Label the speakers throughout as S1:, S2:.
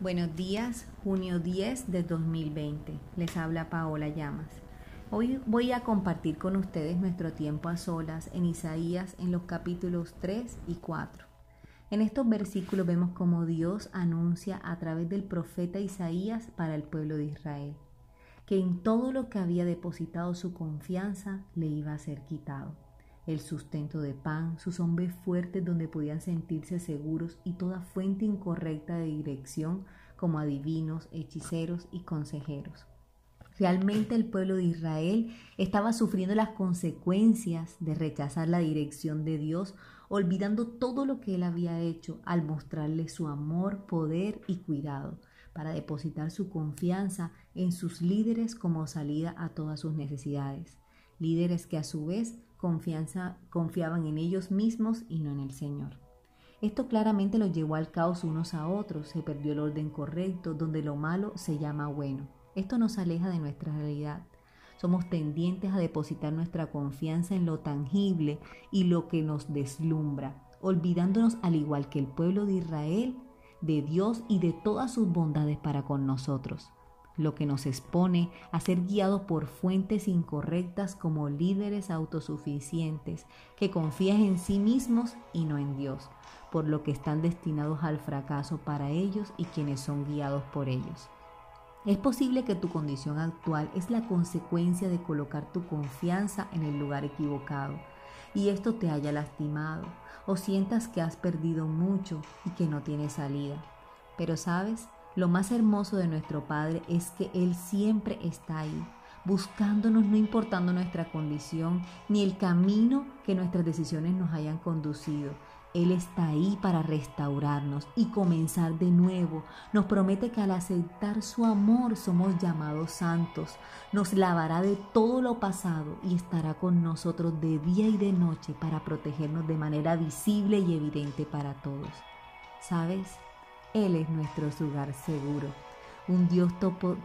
S1: Buenos días, junio 10 de 2020. Les habla Paola Llamas. Hoy voy a compartir con ustedes nuestro tiempo a solas en Isaías en los capítulos 3 y 4. En estos versículos vemos cómo Dios anuncia a través del profeta Isaías para el pueblo de Israel, que en todo lo que había depositado su confianza le iba a ser quitado el sustento de pan, sus hombres fuertes donde podían sentirse seguros y toda fuente incorrecta de dirección como adivinos, hechiceros y consejeros. Realmente el pueblo de Israel estaba sufriendo las consecuencias de rechazar la dirección de Dios, olvidando todo lo que él había hecho al mostrarle su amor, poder y cuidado, para depositar su confianza en sus líderes como salida a todas sus necesidades. Líderes que a su vez confianza, confiaban en ellos mismos y no en el Señor. Esto claramente los llevó al caos unos a otros, se perdió el orden correcto, donde lo malo se llama bueno. Esto nos aleja de nuestra realidad. Somos tendientes a depositar nuestra confianza en lo tangible y lo que nos deslumbra, olvidándonos al igual que el pueblo de Israel, de Dios y de todas sus bondades para con nosotros lo que nos expone a ser guiados por fuentes incorrectas como líderes autosuficientes que confían en sí mismos y no en Dios, por lo que están destinados al fracaso para ellos y quienes son guiados por ellos. Es posible que tu condición actual es la consecuencia de colocar tu confianza en el lugar equivocado y esto te haya lastimado o sientas que has perdido mucho y que no tienes salida. Pero sabes, lo más hermoso de nuestro Padre es que Él siempre está ahí, buscándonos no importando nuestra condición ni el camino que nuestras decisiones nos hayan conducido. Él está ahí para restaurarnos y comenzar de nuevo. Nos promete que al aceptar su amor somos llamados santos. Nos lavará de todo lo pasado y estará con nosotros de día y de noche para protegernos de manera visible y evidente para todos. ¿Sabes? Él es nuestro lugar seguro, un Dios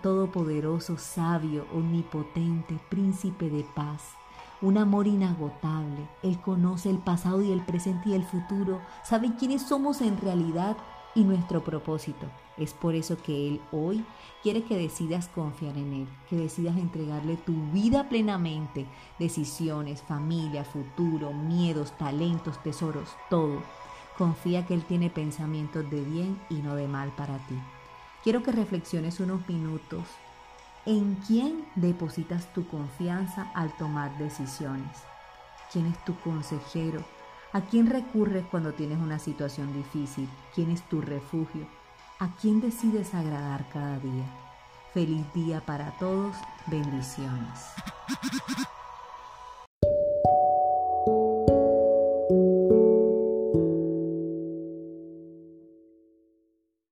S1: todopoderoso, sabio, omnipotente, príncipe de paz, un amor inagotable. Él conoce el pasado y el presente y el futuro, sabe quiénes somos en realidad y nuestro propósito. Es por eso que Él hoy quiere que decidas confiar en Él, que decidas entregarle tu vida plenamente, decisiones, familia, futuro, miedos, talentos, tesoros, todo Confía que Él tiene pensamientos de bien y no de mal para ti. Quiero que reflexiones unos minutos en quién depositas tu confianza al tomar decisiones. ¿Quién es tu consejero? ¿A quién recurres cuando tienes una situación difícil? ¿Quién es tu refugio? ¿A quién decides agradar cada día? Feliz día para todos. Bendiciones.